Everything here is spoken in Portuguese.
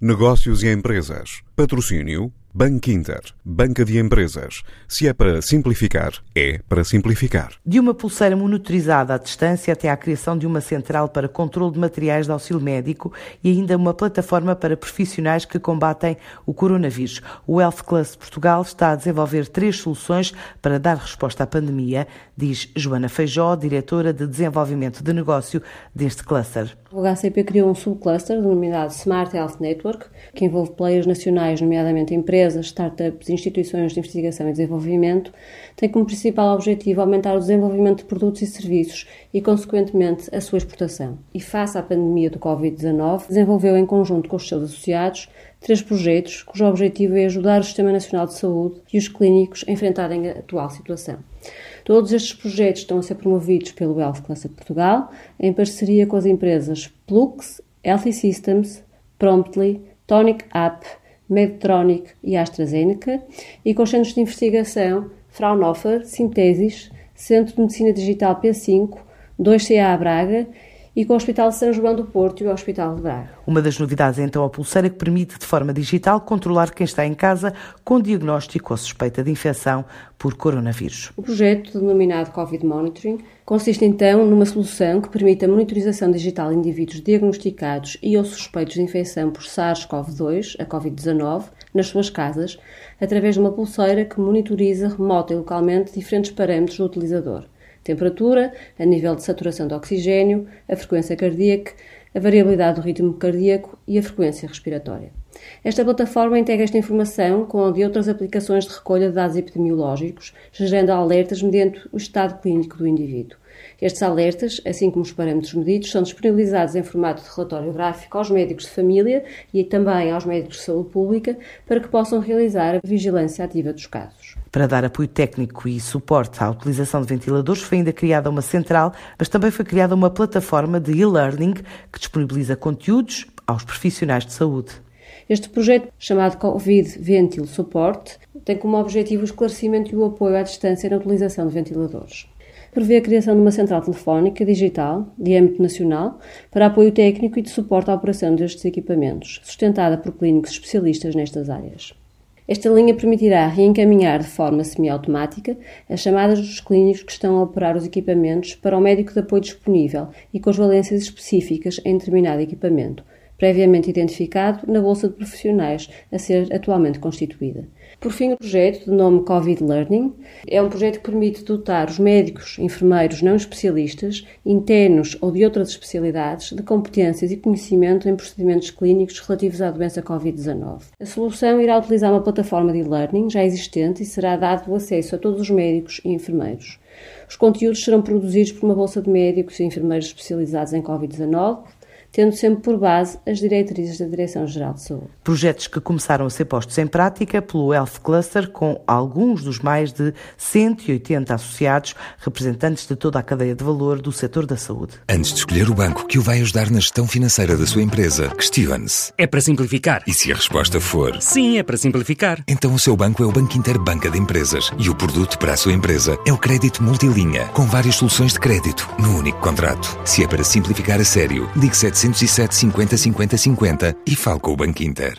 Negócios e empresas. Patrocínio Banco Inter. Banca de empresas. Se é para simplificar, é para simplificar. De uma pulseira monitorizada à distância até à criação de uma central para controle de materiais de auxílio médico e ainda uma plataforma para profissionais que combatem o coronavírus. O Health Class Portugal está a desenvolver três soluções para dar resposta à pandemia, diz Joana Feijó, diretora de desenvolvimento de negócio deste cluster. O HCP criou um subcluster denominado Smart Health Network, que envolve players nacionais, nomeadamente empresas, startups e instituições de investigação e desenvolvimento, tem como principal objetivo aumentar o desenvolvimento de produtos e serviços e, consequentemente, a sua exportação. E face à pandemia do Covid-19, desenvolveu em conjunto com os seus associados três projetos cujo objetivo é ajudar o Sistema Nacional de Saúde e os clínicos a enfrentarem a atual situação. Todos estes projetos estão a ser promovidos pelo Health Cluster Portugal, em parceria com as empresas Plux, Healthy Systems, Promptly, Tonic App, Medtronic e AstraZeneca, e com os centros de investigação Fraunhofer, Sintesis, Centro de Medicina Digital P5, 2CA Braga e com o Hospital São João do Porto e o Hospital de Braga. Uma das novidades é então a pulseira que permite, de forma digital, controlar quem está em casa com diagnóstico ou suspeita de infecção por coronavírus. O projeto, denominado Covid Monitoring, consiste então numa solução que permite a monitorização digital de indivíduos diagnosticados e ou suspeitos de infecção por SARS-CoV-2, a Covid-19, nas suas casas, através de uma pulseira que monitoriza remota e localmente diferentes parâmetros do utilizador temperatura, a nível de saturação de oxigênio, a frequência cardíaca, a variabilidade do ritmo cardíaco e a frequência respiratória. Esta plataforma integra esta informação com a de outras aplicações de recolha de dados epidemiológicos, gerando alertas mediante o estado clínico do indivíduo. Estes alertas, assim como os parâmetros medidos, são disponibilizados em formato de relatório gráfico aos médicos de família e também aos médicos de saúde pública para que possam realizar a vigilância ativa dos casos. Para dar apoio técnico e suporte à utilização de ventiladores, foi ainda criada uma central, mas também foi criada uma plataforma de e-learning que disponibiliza conteúdos aos profissionais de saúde. Este projeto, chamado Covid Ventil Support, tem como objetivo o esclarecimento e o apoio à distância na utilização de ventiladores. Prevê a criação de uma central telefónica digital, de âmbito nacional, para apoio técnico e de suporte à operação destes equipamentos, sustentada por clínicos especialistas nestas áreas. Esta linha permitirá reencaminhar de forma semiautomática as chamadas dos clínicos que estão a operar os equipamentos para o médico de apoio disponível e com as valências específicas em determinado equipamento, previamente identificado na Bolsa de Profissionais a ser atualmente constituída. Por fim, o projeto, de nome Covid Learning, é um projeto que permite dotar os médicos, enfermeiros não especialistas, internos ou de outras especialidades, de competências e conhecimento em procedimentos clínicos relativos à doença Covid-19. A solução irá utilizar uma plataforma de e-learning já existente e será dado acesso a todos os médicos e enfermeiros. Os conteúdos serão produzidos por uma bolsa de médicos e enfermeiros especializados em Covid-19, tendo sempre por base as diretrizes da Direção-Geral de Saúde. Projetos que começaram a ser postos em prática pelo Health Cluster, com alguns dos mais de 180 associados, representantes de toda a cadeia de valor do setor da saúde. Antes de escolher o banco que o vai ajudar na gestão financeira da sua empresa, questione-se. É para simplificar. E se a resposta for sim, é para simplificar, então o seu banco é o Banco Inter Banca de Empresas e o produto para a sua empresa é o crédito multilinha, com várias soluções de crédito no único contrato. Se é para simplificar a sério, ligue 707 50 50 50 e fale com o Banco Inter.